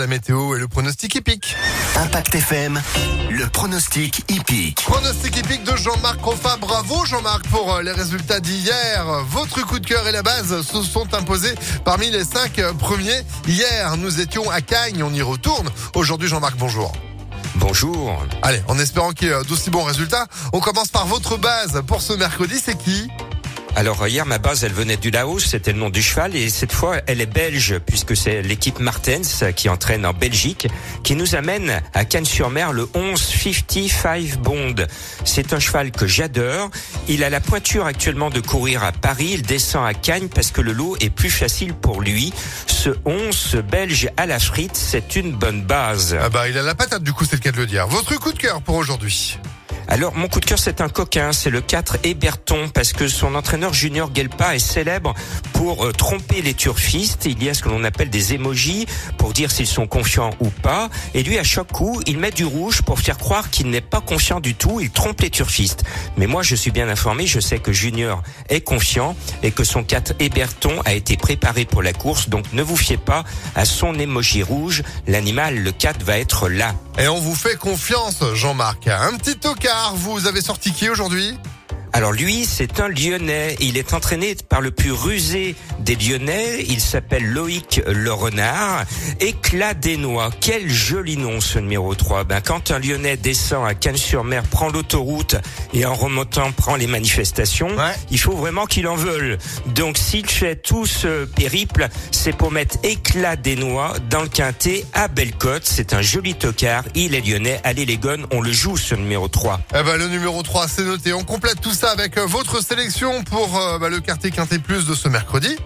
la météo et le pronostic hippique. Impact FM, le pronostic hippique. Pronostic hippique de Jean-Marc Roffa. Bravo Jean-Marc pour euh, les résultats d'hier. Votre coup de cœur et la base se sont imposés parmi les cinq euh, premiers. Hier, nous étions à Cagnes, on y retourne. Aujourd'hui, Jean-Marc, bonjour. Bonjour. Allez, en espérant qu'il y ait d'aussi bons résultats, on commence par votre base pour ce mercredi, c'est qui? Alors hier, ma base, elle venait du Laos, c'était le nom du cheval, et cette fois, elle est belge, puisque c'est l'équipe Martens qui entraîne en Belgique, qui nous amène à Cannes-sur-Mer le 1155 Bond. C'est un cheval que j'adore. Il a la pointure actuellement de courir à Paris, il descend à Cannes parce que le lot est plus facile pour lui. Ce 11 belge à la frite, c'est une bonne base. Ah bah, il a la patate, du coup, c'est le cas de le dire. Votre coup de cœur pour aujourd'hui alors, mon coup de cœur, c'est un coquin, c'est le 4 Héberton, parce que son entraîneur Junior Gelpa est célèbre pour euh, tromper les turfistes. Il y a ce que l'on appelle des émojis pour dire s'ils sont confiants ou pas. Et lui, à chaque coup, il met du rouge pour faire croire qu'il n'est pas confiant du tout. Il trompe les turfistes. Mais moi, je suis bien informé. Je sais que Junior est confiant et que son 4 Héberton a été préparé pour la course. Donc, ne vous fiez pas à son émoji rouge. L'animal, le 4, va être là. Et on vous fait confiance, Jean-Marc. Un petit tocard, vous avez sorti qui aujourd'hui? Alors lui, c'est un Lyonnais. Il est entraîné par le plus rusé des Lyonnais. Il s'appelle Loïc Le Renard. Éclat des noix. Quel joli nom ce numéro 3. Ben, quand un Lyonnais descend à Cannes-sur-Mer, prend l'autoroute et en remontant prend les manifestations, il faut vraiment qu'il en veuille. Donc s'il fait tout ce périple, c'est pour mettre Éclat des noix dans le quintet à Bellecote. C'est un joli tocard. Il est lyonnais. Allez les gones, on le joue ce numéro 3. Eh ben, le numéro 3, c'est noté. On complète tout avec euh, votre sélection pour euh, bah, le quartier Quintet Plus de ce mercredi.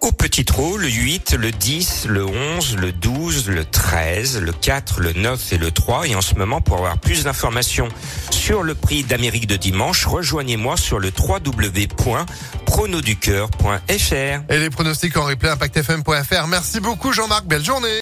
Au petit trot, le 8, le 10, le 11, le 12, le 13, le 4, le 9 et le 3. Et en ce moment, pour avoir plus d'informations sur le prix d'Amérique de dimanche, rejoignez-moi sur le www.pronoducœur.fr. Et les pronostics en replay impactfm.fr. Merci beaucoup Jean-Marc, belle journée.